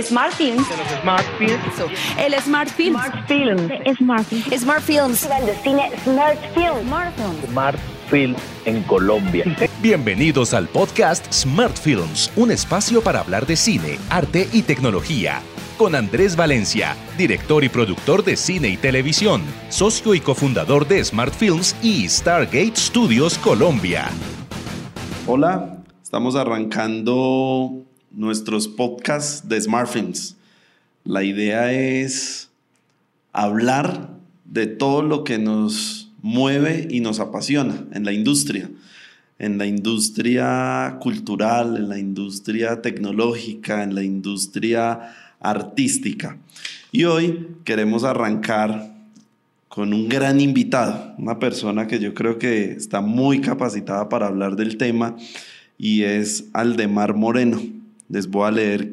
Smart Films. Smart Films. El Smart Film. Smart Films. Smart Film. Smart Films. de cine Smart Film. Smart Film. Smart Film en Colombia. Bienvenidos al podcast Smart Films, un espacio para hablar de cine, arte y tecnología. Con Andrés Valencia, director y productor de cine y televisión, socio y cofundador de Smart Films y Stargate Studios Colombia. Hola, estamos arrancando nuestros podcasts de Smart Films. La idea es hablar de todo lo que nos mueve y nos apasiona en la industria, en la industria cultural, en la industria tecnológica, en la industria artística. Y hoy queremos arrancar con un gran invitado, una persona que yo creo que está muy capacitada para hablar del tema y es Aldemar Moreno. Les voy a leer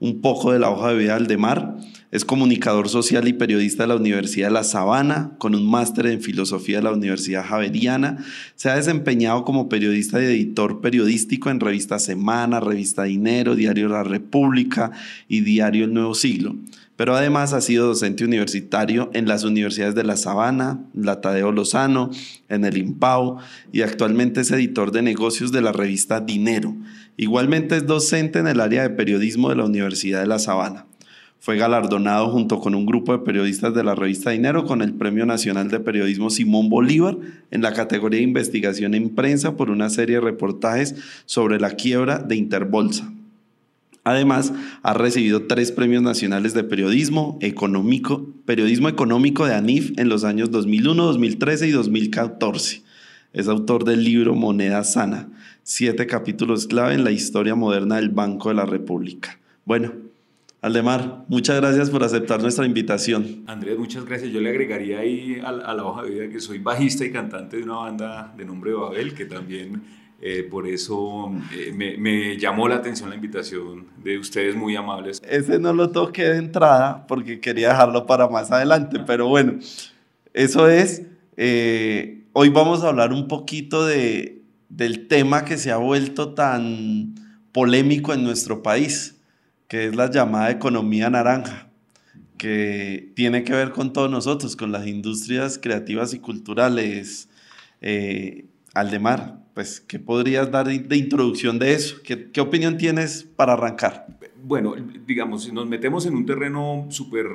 un poco de la hoja de vida de Aldemar. Es comunicador social y periodista de la Universidad de La Sabana, con un máster en filosofía de la Universidad Javeriana. Se ha desempeñado como periodista y editor periodístico en revista Semana, revista Dinero, Diario La República y Diario El Nuevo Siglo. Pero además ha sido docente universitario en las universidades de La Sabana, la Tadeo Lozano, en el IMPAU y actualmente es editor de negocios de la revista Dinero. Igualmente es docente en el área de periodismo de la Universidad de La Sabana. Fue galardonado junto con un grupo de periodistas de la revista Dinero con el Premio Nacional de Periodismo Simón Bolívar en la categoría de investigación en prensa por una serie de reportajes sobre la quiebra de Interbolsa. Además, ha recibido tres premios nacionales de periodismo económico, periodismo económico de ANIF en los años 2001, 2013 y 2014. Es autor del libro Moneda Sana, siete capítulos clave en la historia moderna del Banco de la República. Bueno, Aldemar, muchas gracias por aceptar nuestra invitación. Andrés, muchas gracias. Yo le agregaría ahí a, la hoja de vida que soy bajista y cantante de una banda de nombre Babel, que también eh, por eso eh, me, llamó la atención la invitación de ustedes muy amables. Ese no lo toqué de entrada porque quería dejarlo para más adelante, pero bueno, eso es. Eh, hoy vamos a hablar un poquito de, del tema que se ha vuelto tan polémico en nuestro país, que es la llamada economía naranja, que tiene que ver con todos nosotros, con las industrias creativas y culturales. Eh, Aldemar, pues, ¿qué podrías dar de introducción de eso? ¿Qué, ¿Qué, opinión tienes para arrancar? Bueno, digamos, nos metemos en un terreno súper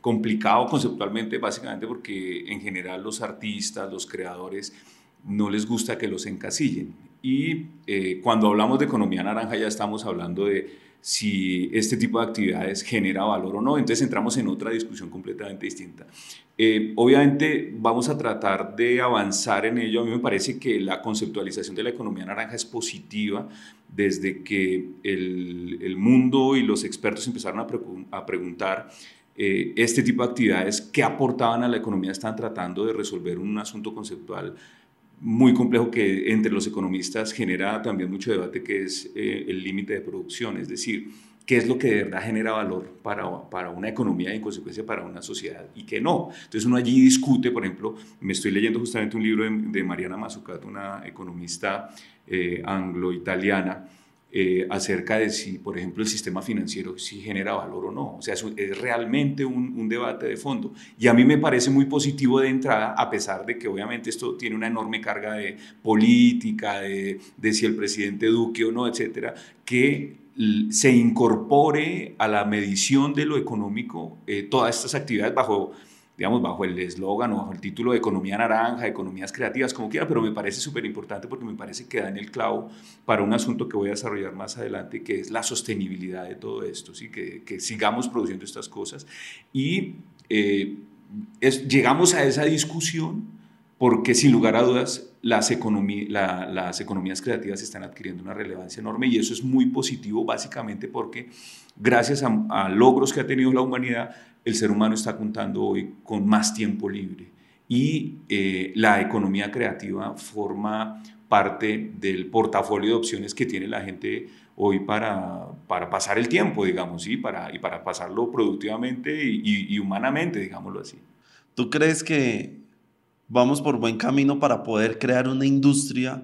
complicado conceptualmente, básicamente porque en general los artistas, los creadores, no les gusta que los encasillen. Y eh, cuando hablamos de economía naranja ya estamos hablando de si este tipo de actividades genera valor o no. Entonces entramos en otra discusión completamente distinta. Eh, obviamente vamos a tratar de avanzar en ello. A mí me parece que la conceptualización de la economía naranja es positiva desde que el, el mundo y los expertos empezaron a, pre a preguntar eh, este tipo de actividades que aportaban a la economía, están tratando de resolver un asunto conceptual muy complejo que entre los economistas genera también mucho debate, que es eh, el límite de producción, es decir, qué es lo que de verdad genera valor para, para una economía y en consecuencia para una sociedad y qué no. Entonces uno allí discute, por ejemplo, me estoy leyendo justamente un libro de, Mariana Mazzucato, una economista eh, anglo-italiana, eh, acerca de si, por ejemplo, el sistema financiero si genera valor o no. O sea, es, realmente un, un, debate de fondo. Y a mí me parece muy positivo de entrada, a pesar de que obviamente esto tiene una enorme carga de política, de, de si el presidente Duque o no, etcétera, que se incorpore a la medición de lo económico eh, todas estas actividades bajo digamos, bajo el eslogan o bajo el título de economía naranja, economías creativas, como quiera, pero me parece súper importante porque me parece que da en el clavo para un asunto que voy a desarrollar más adelante, que es la sostenibilidad de todo esto, ¿sí? que, que sigamos produciendo estas cosas. Y eh, es, llegamos a esa discusión porque sin lugar a dudas las, economí la, las economías creativas están adquiriendo una relevancia enorme y eso es muy positivo básicamente porque gracias a, a logros que ha tenido la humanidad, el ser humano está contando hoy con más tiempo libre y eh, la economía creativa forma parte del portafolio de opciones que tiene la gente hoy para, para pasar el tiempo, digamos, ¿sí? para, y para pasarlo productivamente y, y, y humanamente, digámoslo así. ¿Tú crees que vamos por buen camino para poder crear una industria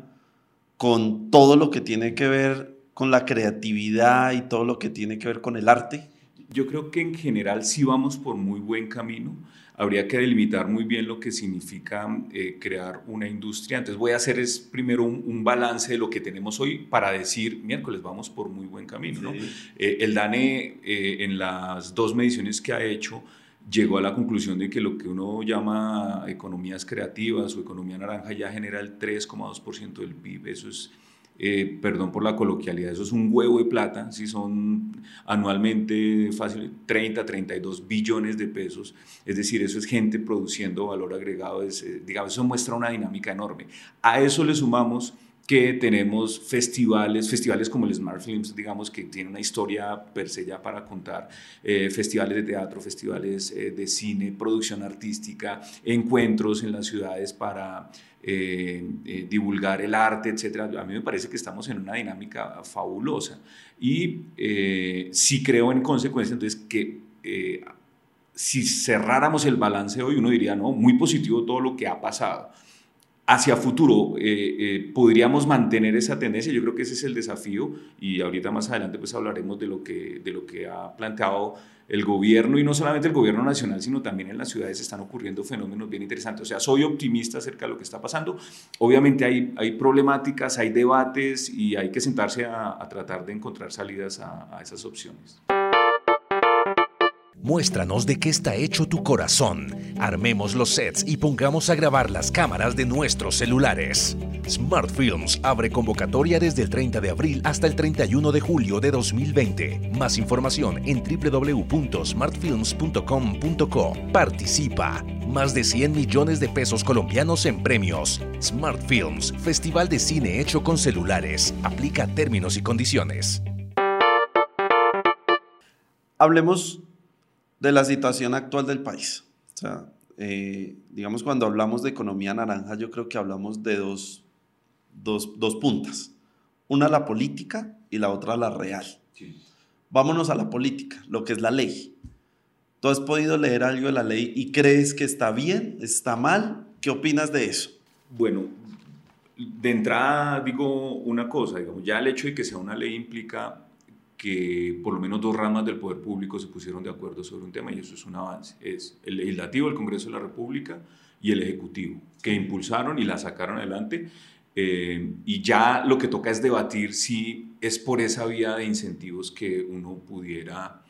con todo lo que tiene que ver con la creatividad y todo lo que tiene que ver con el arte? Yo creo que en general sí vamos por muy buen camino. Habría que delimitar muy bien lo que significa eh, crear una industria. Entonces voy a hacer es primero un, balance de lo que tenemos hoy para decir, miércoles vamos por muy buen camino. ¿no? Eh, el DANE eh, en las dos mediciones que ha hecho llegó a la conclusión de que lo que uno llama economías creativas o economía naranja ya genera el 3,2% del PIB. Eso es eh, perdón por la coloquialidad, eso es un huevo de plata, si son anualmente fácil 30, 32 billones de pesos, es decir, eso es gente produciendo valor agregado, es, eh, digamos, eso muestra una dinámica enorme. A eso le sumamos que tenemos festivales, festivales como el Smart Films, digamos que tiene una historia per se ya para contar, eh, festivales de teatro, festivales eh, de cine, producción artística, encuentros en las ciudades para eh, divulgar el arte, etc. A mí me parece que estamos en una dinámica fabulosa y sí creo en consecuencia entonces que si cerráramos el balance hoy, uno diría, no, muy positivo todo lo que ha pasado hacia futuro eh, eh, podríamos mantener esa tendencia. Yo creo que ese es el desafío y ahorita más adelante pues hablaremos de lo que, de lo que ha planteado el gobierno y no solamente el gobierno nacional, sino también en las ciudades están ocurriendo fenómenos bien interesantes. O sea, soy optimista acerca de lo que está pasando. Obviamente hay, hay problemáticas, hay debates y hay que sentarse a, tratar de encontrar salidas a, a esas opciones. Muéstranos de qué está hecho tu corazón. Armemos los sets y pongamos a grabar las cámaras de nuestros celulares. Smart Films abre convocatoria desde el 30 de abril hasta el 31 de julio de 2020. Más información en www.smartfilms.com.co. Participa. Más de 100 millones de pesos colombianos en premios. Smart Films, Festival de Cine hecho con celulares. Aplica términos y condiciones. Hablemos de la situación actual del país. O sea, eh, digamos, cuando hablamos de economía naranja, yo creo que hablamos de dos, dos, dos puntas. Una la política y la otra la real. Vámonos a la política, lo que es la ley. ¿Tú has podido leer algo de la ley y crees que está bien, está mal? ¿Qué opinas de eso? Bueno, de entrada digo una cosa, digamos, ya el hecho de que sea una ley implica que por lo menos dos ramas del poder público se pusieron de acuerdo sobre un tema y eso es un avance. Es el legislativo, el Congreso de la República y el Ejecutivo, que impulsaron y la sacaron adelante. Eh, y ya lo que toca es debatir si es por esa vía de incentivos que uno pudiera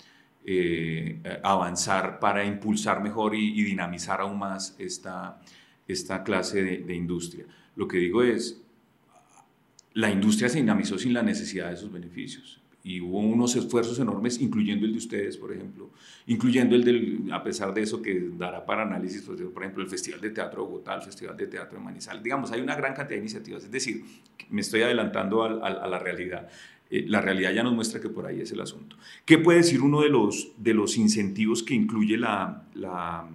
eh, avanzar para impulsar mejor y, dinamizar aún más esta, esta clase de, de industria. Lo que digo es, la industria se dinamizó sin la necesidad de esos beneficios y hubo unos esfuerzos enormes, incluyendo el de ustedes, por ejemplo, incluyendo el del, a pesar de eso que dará para análisis, pues, por ejemplo, el Festival de Teatro de Bogotá, el Festival de Teatro de Manizales, digamos, hay una gran cantidad de iniciativas, es decir, me estoy adelantando a, a, la realidad. Eh, la realidad ya nos muestra que por ahí es el asunto. ¿Qué puede decir uno de los, de los incentivos que incluye la, la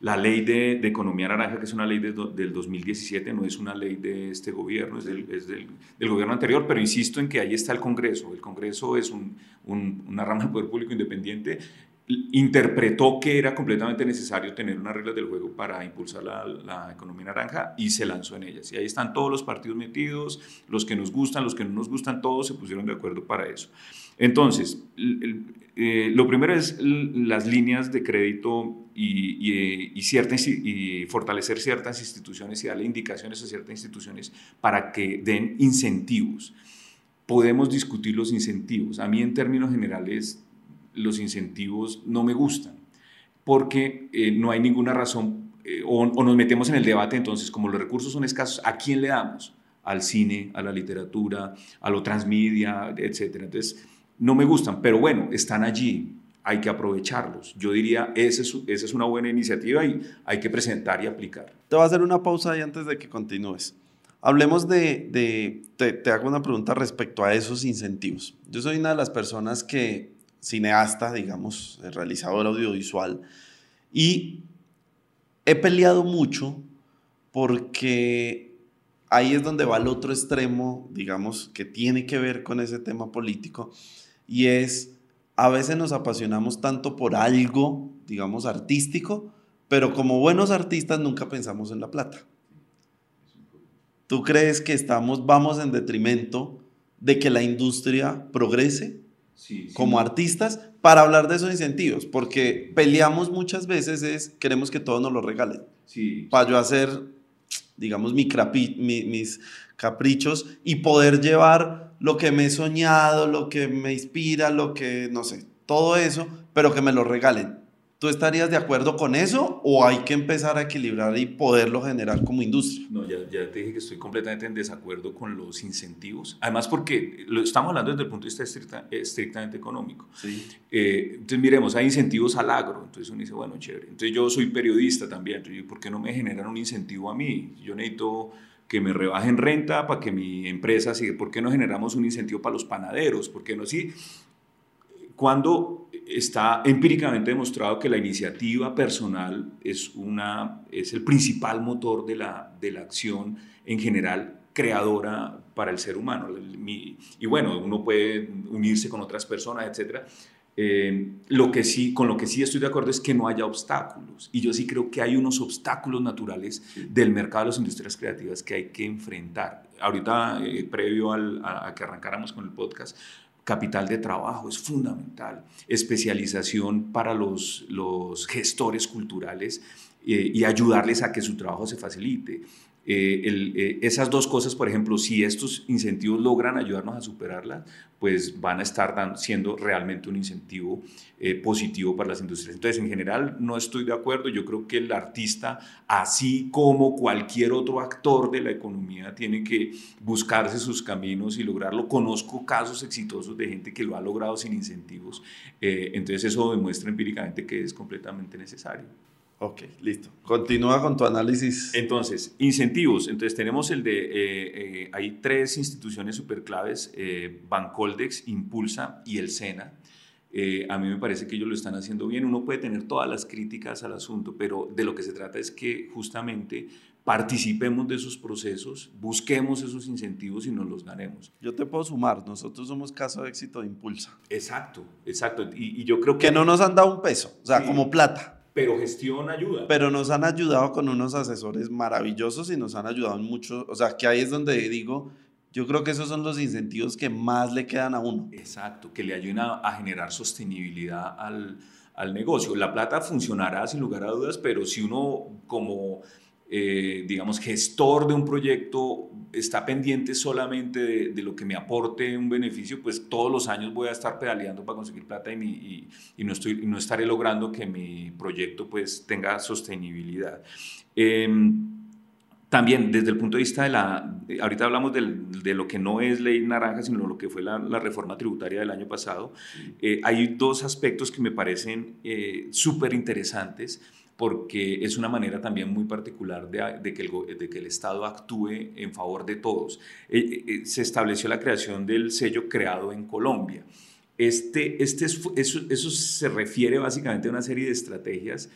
la ley de, economía naranja, que es una ley del 2017, no es una ley de este gobierno, es, del, del, gobierno anterior, pero insisto en que ahí está el Congreso. El Congreso es un, una rama del poder público independiente interpretó que era completamente necesario tener unas reglas del juego para impulsar la, economía naranja y se lanzó en ellas. Y ahí están todos los partidos metidos, los que nos gustan, los que no nos gustan, todos se pusieron de acuerdo para eso. Entonces, eh, lo primero es las líneas de crédito y, y, y fortalecer ciertas instituciones y darle indicaciones a ciertas instituciones para que den incentivos. Podemos discutir los incentivos. A mí en términos generales los incentivos no me gustan, porque eh, no hay ninguna razón, eh, o, nos metemos en el debate entonces, como los recursos son escasos, ¿a quién le damos? Al cine, a la literatura, a lo transmedia, etc. Entonces, no me gustan, pero bueno, están allí, hay que aprovecharlos. Yo diría, esa es, esa es una buena iniciativa y hay que presentar y aplicar. Te voy a hacer una pausa ahí antes de que continúes. Hablemos de, te, hago una pregunta respecto a esos incentivos. Yo soy una de las personas que cineasta, digamos, realizador audiovisual, y he peleado mucho porque ahí es donde va el otro extremo, digamos, que tiene que ver con ese tema político, y es, a veces nos apasionamos tanto por algo, digamos, artístico, pero como buenos artistas nunca pensamos en la plata. ¿Tú crees que estamos, vamos en detrimento de que la industria progrese? Sí, sí, como artistas para hablar de esos incentivos, porque peleamos muchas veces es queremos que todos nos lo regalen. Sí, Para yo hacer, digamos, mi crapi- mi- mis caprichos y poder llevar lo que me he soñado, lo que me inspira, lo que, no sé, todo eso, pero que me lo regalen. ¿Tú estarías de acuerdo con eso o hay que empezar a equilibrar y poderlo generar como industria? No, ya, ya te dije que estoy completamente en desacuerdo con los incentivos. Además, porque lo estamos hablando desde el punto de vista estricta- estrictamente económico. Sí. Eh, entonces, miremos, hay incentivos al agro. Entonces uno dice, bueno, chévere. Entonces yo soy periodista también. Entonces, ¿por qué no me generan un incentivo a mí? Yo necesito que me rebajen renta para que mi empresa siga. ¿Por qué no generamos un incentivo para los panaderos? ¿Por qué no? Sí, cuando está empíricamente demostrado que la iniciativa personal es, una, es el principal motor de la, de la acción en general creadora para el ser humano. Y bueno, uno puede unirse con otras personas, etc. Eh, lo que sí, con lo que sí estoy de acuerdo es que no haya obstáculos. Y yo sí creo que hay unos obstáculos naturales del mercado de las industrias creativas que hay que enfrentar. Ahorita, eh, previo al- a, a que arrancáramos con el podcast, capital de trabajo es fundamental, especialización para los, los gestores culturales eh, y ayudarles a que su trabajo se facilite. Eh, eh, esas dos cosas, por ejemplo, si estos incentivos logran ayudarnos a superarlas, pues van a estar siendo realmente un incentivo eh, positivo para las industrias. Entonces, en general, no estoy de acuerdo. Yo creo que el artista, así como cualquier otro actor de la economía, tiene que buscarse sus caminos y lograrlo. Conozco casos exitosos de gente que lo ha logrado sin incentivos. Entonces, eso demuestra empíricamente que es completamente necesario. Ok, listo. Continúa con tu análisis. Entonces, incentivos. Entonces, tenemos el de, eh, eh, hay tres instituciones superclaves, eh, Bancoldex, Impulsa y el SENA. Eh, a mí me parece que ellos lo están haciendo bien. Uno puede tener todas las críticas al asunto, pero de lo que se trata es que justamente participemos de esos procesos, busquemos esos incentivos y nos los ganemos. Yo te puedo sumar, nosotros somos caso de éxito de Impulsa. Exacto, exacto. Y, y yo creo que... Que no nos han dado un peso, o sea, Sí. como plata. Pero gestión ayuda. pero nos han ayudado con unos asesores maravillosos y nos han ayudado en mucho, o sea, que ahí es donde digo, yo creo que esos son los incentivos que más le quedan a uno. Exacto, que le ayuden a, a generar sostenibilidad al, al negocio. La plata funcionará sin lugar a dudas, pero si uno como, eh, digamos, gestor de un proyecto está pendiente solamente de, de lo que me aporte un beneficio, pues todos los años voy a estar pedaleando para conseguir plata y, mi- y- y no, estoy, y no estaré logrando que mi proyecto pues tenga sostenibilidad. Em, también desde el punto de vista de la, ahorita hablamos de lo que no es ley naranja, sino lo que fue la, la reforma tributaria del año pasado, eh, hay dos aspectos que me parecen eh, súper interesantes porque es una manera también muy particular de, de que, el, de que el Estado actúe en favor de todos. Eh, eh, se estableció la creación del sello creado en Colombia. Este, este es- eso, eso se refiere básicamente a una serie de estrategias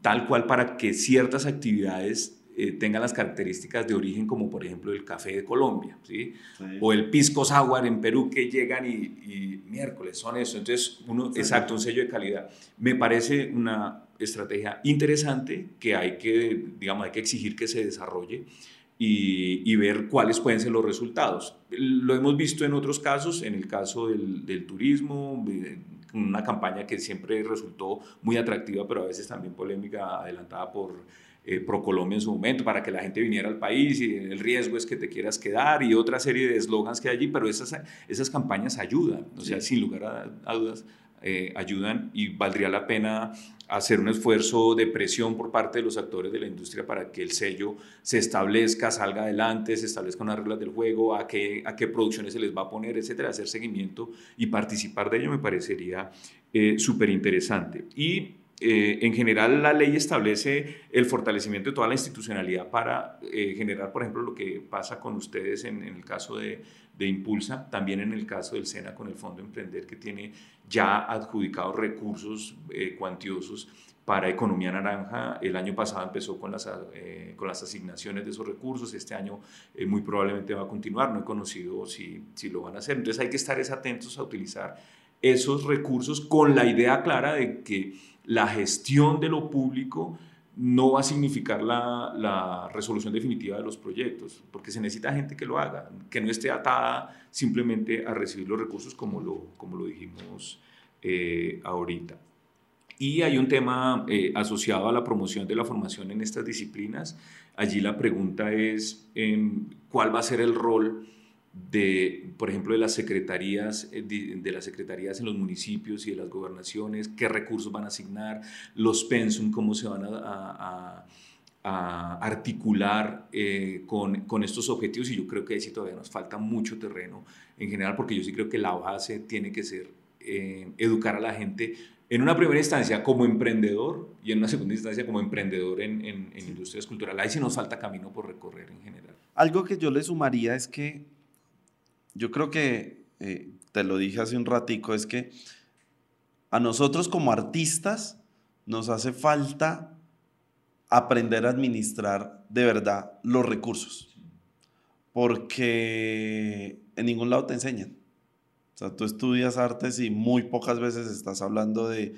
tal cual para que ciertas actividades eh, tengan las características de origen, como por ejemplo el café de Colombia, ¿sí? o el pisco sour en Perú, que llegan y, y miércoles son eso. Entonces, uno, exacto, un sello de calidad. Me parece una estrategia interesante que hay que, digamos, hay que exigir que se desarrolle y, y ver cuáles pueden ser los resultados. Lo hemos visto en otros casos, en el caso del, del turismo, de- una campaña que siempre resultó muy atractiva, pero a veces también polémica, adelantada por eh, ProColombia en su momento, para que la gente viniera al país y el riesgo es que te quieras quedar y otra serie de eslogans que hay allí, pero esas, esas campañas ayudan, o sea, sin lugar a, a dudas, eh, ayudan y valdría la pena hacer un esfuerzo de presión por parte de los actores de la industria para que el sello se establezca, salga adelante, se establezcan unas reglas del juego, a qué, a qué producciones se les va a poner, etcétera, hacer seguimiento y participar de ello me parecería eh, súper interesante. Y eh, en general la ley establece el fortalecimiento de toda la institucionalidad para eh, generar, por ejemplo, lo que pasa con ustedes en, en el caso de, de Impulsa, también en el caso del SENA con el Fondo Emprender que tiene ya adjudicados recursos eh, cuantiosos para economía naranja. El año pasado empezó con las, eh, con las asignaciones de esos recursos, este año eh, muy probablemente va a continuar, no he conocido si, si lo van a hacer. Entonces hay que estar es atentos a utilizar esos recursos con la idea clara de que la gestión de lo público no va a significar la, resolución definitiva de los proyectos, porque se necesita gente que lo haga, que no esté atada simplemente a recibir los recursos como lo, como lo dijimos eh, ahorita. Y hay un tema eh, asociado a la promoción de la formación en estas disciplinas. Allí la pregunta es, em, ¿cuál va a ser el rol de, por ejemplo, de las secretarías, eh, de, las secretarías en los municipios y de las gobernaciones, qué recursos van a asignar, los pensum, cómo se van a, articular eh, con, con, estos objetivos y yo creo que ahí sí todavía nos falta mucho terreno en general porque yo sí creo que la base tiene que ser eh, educar a la gente en una primera instancia como emprendedor y en una segunda instancia como emprendedor en, en, en industrias culturales. Ahí sí nos falta camino por recorrer en general. Algo que yo le sumaría es que yo creo que, eh, te lo dije hace un ratico, es que a nosotros como artistas nos hace falta aprender a administrar de verdad los recursos, porque en ningún lado te enseñan. O sea, tú estudias artes y muy pocas veces estás hablando de,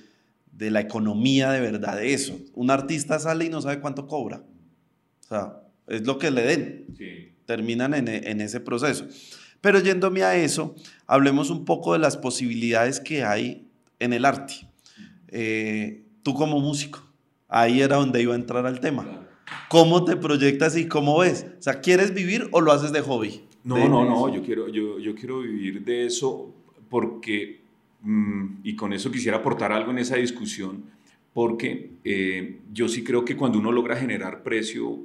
la economía de verdad de eso. Un artista sale y no sabe cuánto cobra. O sea, es lo que le den. Terminan en, en ese proceso. Pero yéndome a eso, hablemos un poco de las posibilidades que hay en el arte. Eh, tú como músico, ahí era donde iba a entrar al tema. ¿Cómo te proyectas y cómo ves? O sea, ¿quieres vivir o lo haces de hobby? No, no, no, yo quiero, yo, yo quiero vivir de eso porque, mm, y con eso quisiera aportar algo en esa discusión, porque eh, yo sí creo que cuando uno logra generar precio,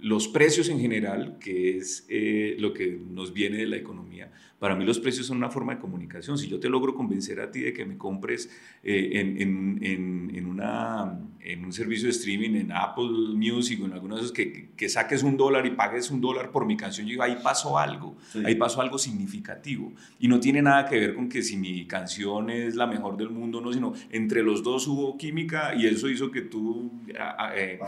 los precios en general, que es eh, lo que nos viene de la economía, para mí los precios son una forma de comunicación. Si yo te logro convencer a ti de que me compres eh, en, en, en, una, en un servicio de streaming, en Apple Music o en algunos de esos, que, que, saques un dólar y pagues un dólar por mi canción, yo digo, ahí pasó algo, ahí pasó algo significativo. Y no tiene nada que ver con que si mi canción es la mejor del mundo, no, sino entre los dos hubo química y eso hizo que tú... Eh,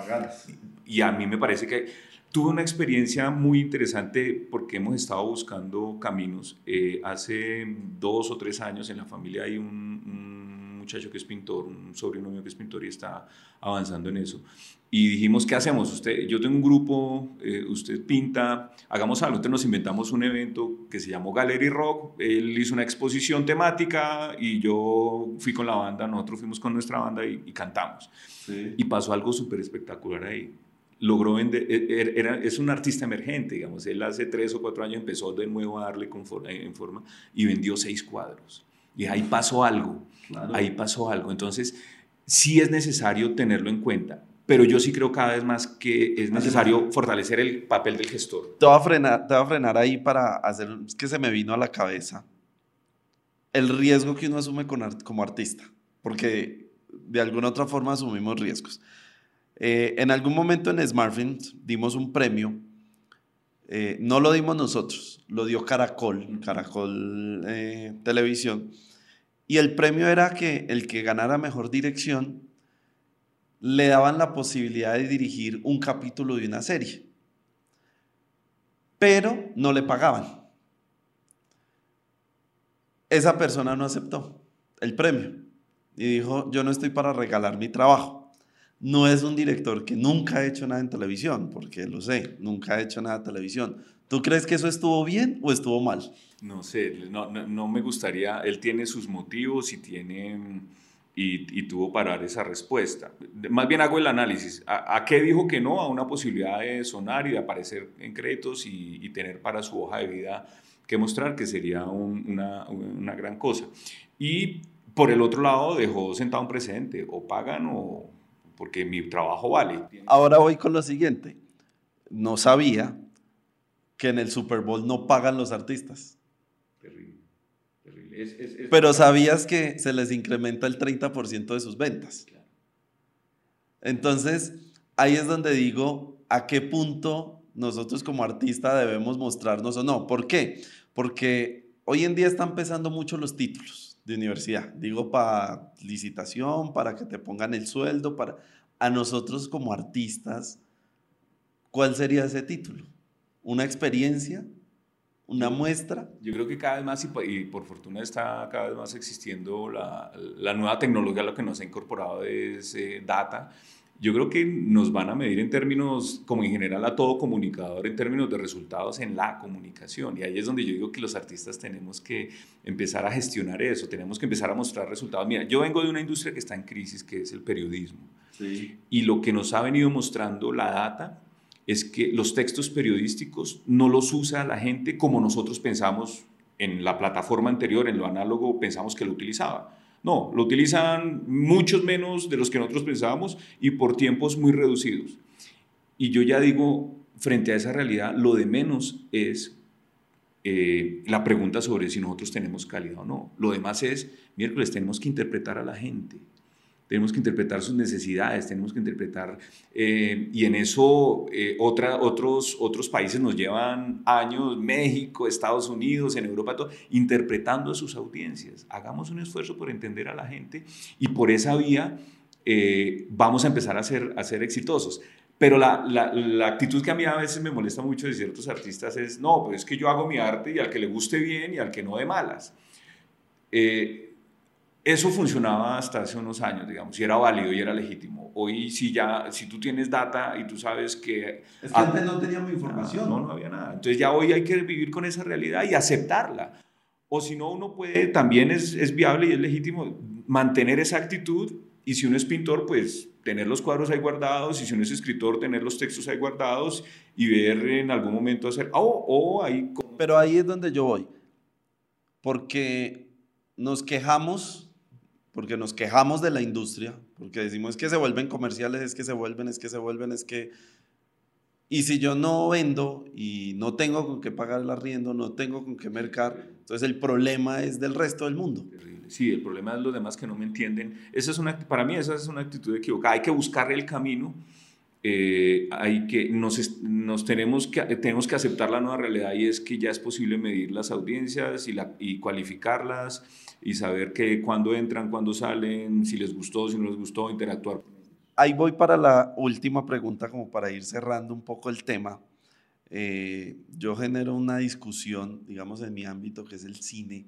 y a mí me parece que Tuve una experiencia muy interesante porque hemos estado buscando caminos. Eh, hace dos o tres años en la familia hay un, muchacho que es pintor, un sobrino mío que es pintor y está avanzando en eso. Y dijimos, ¿qué hacemos? Usted, yo tengo un grupo, eh, usted pinta, hagamos algo. Entonces nos inventamos un evento que se llamó Gallery Rock. Él hizo una exposición temática y yo fui con la banda, nosotros fuimos con nuestra banda y, cantamos. Y pasó algo súper espectacular ahí logró vender, e, e, era, es un artista emergente, digamos, él hace tres o cuatro años empezó de nuevo a darle en forma y vendió seis cuadros. Y ahí pasó algo, ahí pasó algo. Entonces, sí es necesario tenerlo en cuenta, pero yo sí creo cada vez más que es necesario fortalecer el papel del gestor. Te voy a frenar, te voy a frenar ahí para hacer, es que se me vino a la cabeza el riesgo que uno asume como artista, porque de alguna otra forma asumimos riesgos. Eh, en algún momento en Smartfilms dimos un premio, eh, no lo dimos nosotros, lo dio Caracol, Caracol eh, Televisión, y el premio era que el que ganara mejor dirección le daban la posibilidad de dirigir un capítulo de una serie, pero no le pagaban. Esa persona no aceptó el premio y dijo, yo no estoy para regalar mi trabajo no es un director que nunca ha hecho nada en televisión, porque lo sé, nunca ha hecho nada en televisión. ¿Tú crees que eso estuvo bien o estuvo mal? No sé, no, me gustaría, él tiene sus motivos y tiene... Y, tuvo para dar esa respuesta. Más bien hago el análisis. ¿A, qué dijo que no? A una posibilidad de sonar y de aparecer en créditos y, tener para su hoja de vida que mostrar, que sería una, una, gran cosa. Y por el otro lado dejó sentado un precedente, o pagan o, porque mi trabajo vale. Ahora voy con lo siguiente. No sabía que en el Super Bowl no pagan los artistas. Terrible. terrible. Pero sabías que se les incrementa el 30% de sus ventas. Entonces, ahí es donde digo a qué punto nosotros como artista debemos mostrarnos o no. ¿Por qué? Porque hoy en día están pesando mucho los títulos de universidad. Digo para licitación, para que te pongan el sueldo, para... A nosotros como artistas, ¿cuál sería ese título? ¿Una experiencia? ¿Una muestra? Yo creo que cada vez más, y por, fortuna está cada vez más existiendo la, la, nueva tecnología, lo que nos ha incorporado es eh, data, yo creo que nos van a medir en términos, como en general a todo comunicador, en términos de resultados en la comunicación. Y ahí es donde yo digo que los artistas tenemos que empezar a gestionar eso, tenemos que empezar a mostrar resultados. Mira, yo vengo de una industria que está en crisis, que es el periodismo. Y lo que nos ha venido mostrando la data es que los textos periodísticos no los usa la gente como nosotros pensamos en la plataforma anterior, en lo análogo, pensamos que lo utilizaba no, lo utilizan muchos menos de los que nosotros pensábamos y por tiempos muy reducidos. Y yo ya digo, frente a esa realidad, lo de menos es eh, la pregunta sobre si nosotros tenemos calidad o no. Lo demás es, miércoles, tenemos que interpretar a la gente tenemos que interpretar sus necesidades, tenemos que interpretar, eh, y en eso eh, otra, otros, otros países nos llevan años, México, Estados Unidos, en Europa, todo, interpretando a sus audiencias. Hagamos un esfuerzo por entender a la gente y por esa vía eh, vamos a empezar a ser, a ser exitosos. Pero la, la, la, actitud que a mí a veces me molesta mucho de ciertos artistas es, no, pues es que yo hago mi arte y al que le guste bien y al que no de malas. Eh, eso funcionaba hasta hace unos años, digamos, y era válido y era legítimo. Hoy si ya, si tú tienes data y tú sabes que... Es que antes no teníamos información. No, no había nada. Entonces ya hoy hay que vivir con esa realidad y aceptarla. O si no, uno puede, también es, es viable y es legítimo mantener esa actitud y si uno es pintor, pues tener los cuadros ahí guardados y si uno es escritor, tener los textos ahí guardados y ver en algún momento hacer... O, o ahí... Pero ahí es donde yo voy. Porque nos quejamos porque nos quejamos de la industria, porque decimos es que se vuelven comerciales, es que se vuelven, es que se vuelven, es que... Y si yo no vendo y no tengo con qué pagar el arriendo, no tengo con qué mercar, entonces el problema es del resto del mundo. Sí, el problema es los demás que no me entienden. Esa es una, para mí esa es una actitud equivocada. Hay que buscar el camino eh, hay que, nos, nos, tenemos que tenemos que aceptar la nueva realidad y es que ya es posible medir las audiencias y, la, y cualificarlas y saber que cuándo entran, cuándo salen, si les gustó, si no les gustó, interactuar. Ahí voy para la última pregunta, como para ir cerrando un poco el tema. Eh, yo genero una discusión, digamos, en mi ámbito, que es el cine,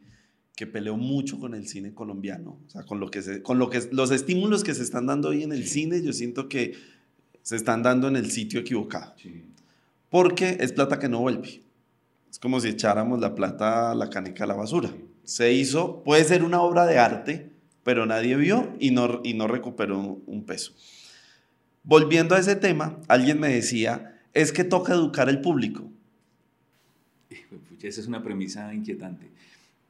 que peleo mucho con el cine colombiano, o sea, con, lo que se, con lo que, los estímulos que se están dando hoy en el cine, yo siento que se están dando en el sitio equivocado. Porque es plata que no vuelve. Es como si echáramos la plata a la canica a la basura. Se hizo, puede ser una obra de arte, pero nadie vio y no, y no recuperó un peso. Volviendo a ese tema, alguien me decía, es que toca educar al público. Esa es una premisa inquietante.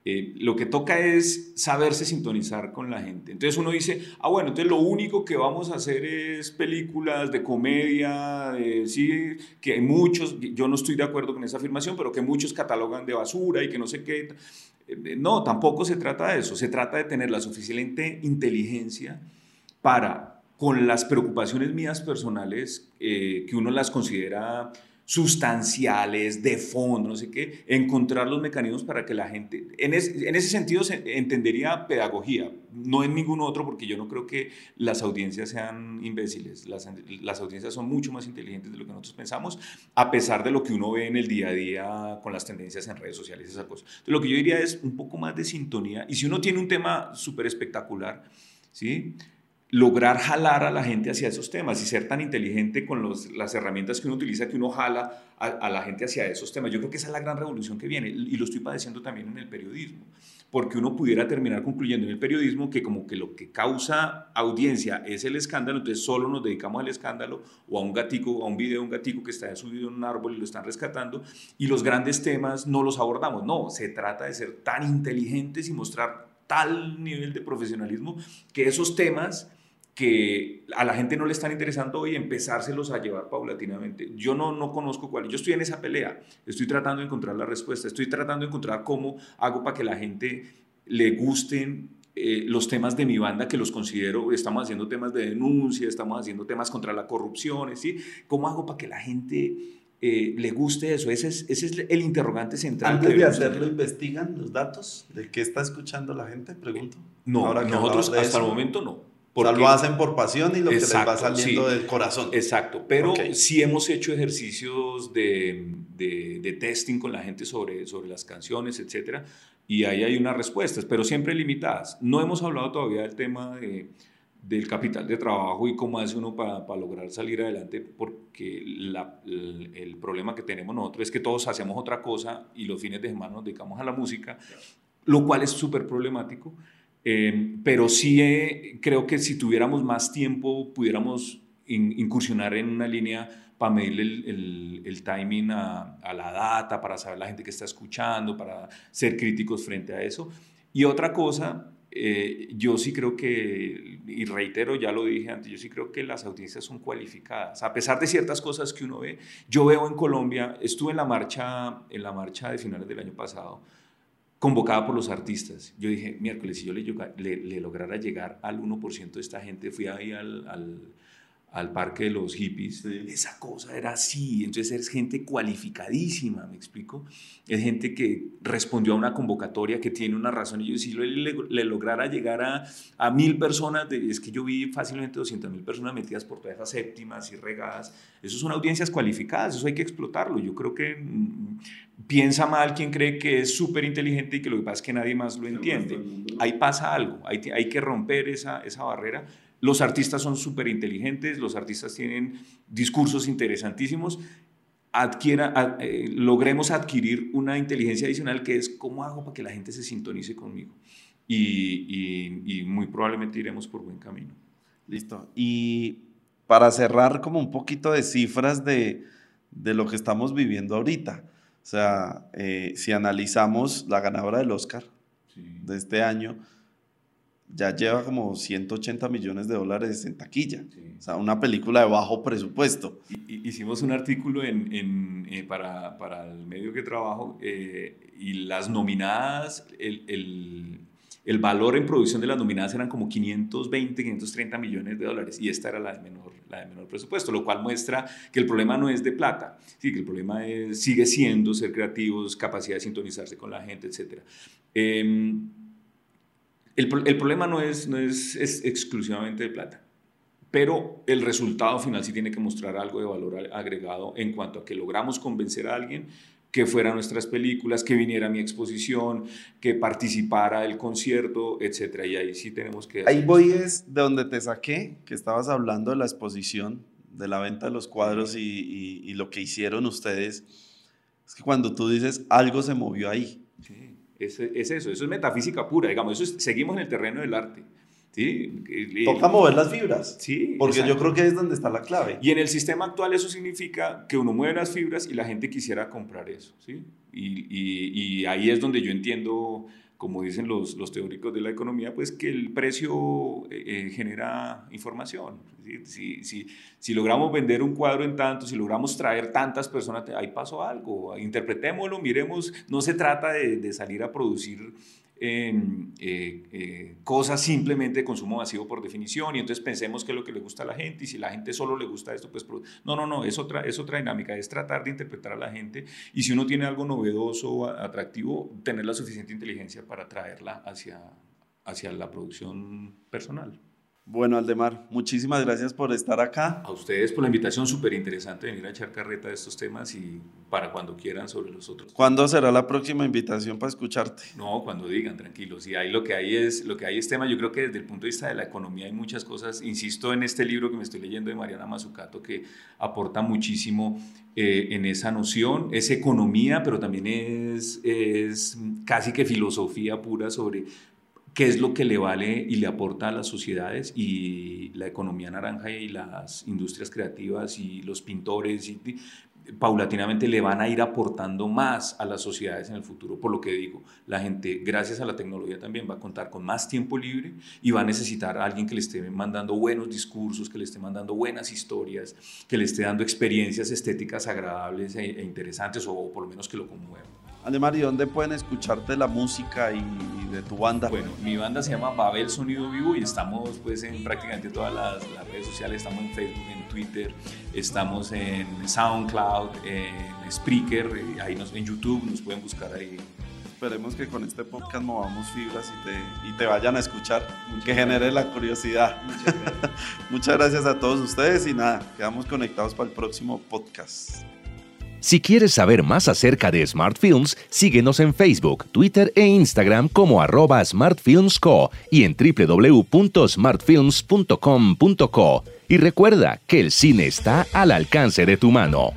Eh, lo que toca es saberse sintonizar con la gente. Entonces uno dice, ah, bueno, entonces lo único que vamos a hacer es películas de comedia, sí, que muchos, yo no estoy de acuerdo con esa afirmación, pero que muchos catalogan de basura y que no sé qué. No, tampoco se trata de eso, se trata de tener la suficiente inteligencia para, con las preocupaciones mías personales, eh, que uno las considera sustanciales, de fondo, no sé qué, encontrar los mecanismos para que la gente, en, ese sentido se entendería pedagogía, no en ningún otro, porque yo no creo que las audiencias sean imbéciles, las, audiencias son mucho más inteligentes de lo que nosotros pensamos, a pesar de lo que uno ve en el día a día con las tendencias en redes sociales, esa cosa. Entonces, lo que yo diría es un poco más de sintonía, y si uno tiene un tema súper espectacular, ¿sí? Lograr jalar a la gente hacia esos temas y ser tan inteligente con las herramientas que uno utiliza que uno jala a, la gente hacia esos temas. Yo creo que esa es la gran revolución que viene y lo estoy padeciendo también en el periodismo, porque uno pudiera terminar concluyendo en el periodismo que como que lo que causa audiencia es el escándalo, entonces solo nos dedicamos al escándalo o a un gatico, a un video de un gatico que está subido en un árbol y lo están rescatando y los grandes temas no los abordamos. No, se trata de ser tan inteligentes y mostrar tal nivel de profesionalismo que esos temas que a la gente no le están interesando y empezárselos a llevar paulatinamente. Yo no, no conozco cuál, yo estoy en esa pelea, estoy tratando de encontrar la respuesta, estoy tratando de encontrar cómo hago para que la gente le gusten eh, los temas de mi banda que los considero, estamos haciendo temas de denuncia, estamos haciendo temas contra la corrupción, ¿sí? ¿Cómo hago para que la gente eh, le guste eso? Ese es, ese es el interrogante central. Antes de hacerlo, ¿investigan los datos de qué está escuchando la gente? Pregunto. No, Ahora nosotros hasta el momento no. Porque, o lo hacen por pasión y lo que les va saliendo del corazón. Exacto, pero sí hemos hecho ejercicios de, de, testing con la gente sobre, sobre las canciones, etcétera, y ahí hay unas respuestas, pero siempre limitadas. No hemos hablado todavía del tema de, del capital de trabajo y cómo hace uno para, para lograr salir adelante, porque la- el, el problema que tenemos nosotros es que todos hacemos otra cosa y los fines de semana nos dedicamos a la música, lo cual es súper problemático. Eh, pero sí eh, creo que si tuviéramos más tiempo pudiéramos in- incursionar en una línea para medir el, timing a, a la data, para saber la gente que está escuchando, para ser críticos frente a eso. Y otra cosa, eh, yo sí creo que, y reitero, ya lo dije antes, yo sí creo que las audiencias son cualificadas. A pesar de ciertas cosas que uno ve, yo veo en Colombia, estuve en la marcha, en la marcha de finales del año pasado, convocada por los artistas. Yo dije, miércoles, si yo le, le- le lograra llegar al 1% de esta gente, fui ahí al, al, al parque de los hippies, Sí. esa cosa era así, entonces es gente cualificadísima, ¿me explico? Es gente que respondió a una convocatoria, que tiene una razón, y yo si le, le- le lograra llegar a, a mil personas, de- es que yo vi fácilmente 200 mil personas metidas por todas esas séptimas y regadas, eso son audiencias cualificadas, eso hay que explotarlo, yo creo que mm, piensa mal quien cree que es súper inteligente y que lo que pasa es que nadie más lo entiende. Ahí pasa algo, hay, hay que romper esa, esa barrera. Los artistas son súper inteligentes, los artistas tienen discursos interesantísimos. Adquiera, eh, logremos adquirir una inteligencia adicional que es cómo hago para que la gente se sintonice conmigo. Y, y- y muy probablemente iremos por buen camino. Listo. Y para cerrar como un poquito de cifras de, de lo que estamos viviendo ahorita. O sea, eh, si analizamos la ganadora del Oscar de este año, ya lleva como 180 millones de dólares en taquilla. Sí. O sea, una película de bajo presupuesto. Hicimos un artículo en, en, eh, para, para el medio que trabajo eh, y las nominadas, el, el, el valor en producción de las nominadas eran como 520, 530 millones de dólares y esta era la de menor, la de menor presupuesto, lo cual muestra que el problema no es de plata, sí, que el problema es, sigue siendo ser creativos, capacidad de sintonizarse con la gente, etc. el, el problema no es, no es, es exclusivamente de plata pero el resultado final sí tiene que mostrar algo de valor agregado en cuanto a que logramos convencer a alguien que fuera a nuestras películas, que viniera a mi exposición, que participara del concierto, etc. Y ahí sí tenemos que... Ahí voy es de donde te saqué, que estabas hablando de la exposición, de la venta de los cuadros y, y- y lo que hicieron ustedes. Es que cuando tú dices algo se movió ahí. Sí, es, es eso, eso es metafísica pura, digamos, eso es- seguimos en el terreno del arte. ¿sí? Toca mover las fibras. Sí, Porque yo creo que es donde está la clave. Y en el sistema actual eso significa que uno mueve las fibras y la gente quisiera comprar eso, ¿sí? Y, y- y ahí es donde yo entiendo, como dicen los, los teóricos de la economía, pues que el precio eh, eh, genera información. Si, si, si logramos vender un cuadro en tanto, si logramos traer tantas personas, ahí pasó algo. Interpretémoslo, miremos, no se trata de, de salir a producir eh, eh, eh, cosas simplemente de consumo masivo por definición y entonces pensemos qué es lo que le gusta a la gente y si la gente solo le gusta esto, pues no, no, no, es otra, es otra dinámica, es tratar de interpretar a la gente y si uno tiene algo novedoso, atractivo, tener la suficiente inteligencia para traerla hacia, hacia la producción personal. Bueno, Aldemar, muchísimas gracias por estar acá. A ustedes por la invitación, súper interesante venir a echar carreta de estos temas y para cuando quieran sobre los otros. ¿Cuándo será la próxima invitación para escucharte? No, cuando digan, tranquilos. Y ahí lo que hay es lo que hay es tema. Yo creo que desde el punto de vista de la economía hay muchas cosas. Insisto en este libro que me estoy leyendo de Mariana Mazzucato que aporta muchísimo eh, en esa noción. Es economía, pero también es, es casi que filosofía pura sobre qué es lo que le vale y le aporta a las sociedades y la economía naranja y las industrias creativas y los pintores paulatinamente le van a ir aportando más a las sociedades en el futuro. Por lo que digo, la gente, gracias a la tecnología también, va a contar con más tiempo libre y va a necesitar a alguien que le esté mandando buenos discursos, que le esté mandando buenas historias, que le esté dando experiencias estéticas agradables e, e interesantes o por lo menos que lo conmuevan. Aldemar, ¿y dónde pueden escucharte la música y, y de tu banda? Bueno, mi banda se llama Babel Sonido Vivo y estamos pues en prácticamente todas las, las redes sociales, estamos en Facebook, en Twitter, estamos en SoundCloud, en Spreaker, eh, ahí nos, en YouTube, nos pueden buscar ahí. Esperemos que con este podcast movamos fibras y te, y te vayan a escuchar, que genere la curiosidad. Muchas gracias. Muchas gracias a todos ustedes y nada, quedamos conectados para el próximo podcast. Si quieres saber más acerca de Smart Films, síguenos en Facebook, Twitter e Instagram como arroba smartfilmsco y en www.smartfilms.com.co. Y recuerda que el cine está al alcance de tu mano.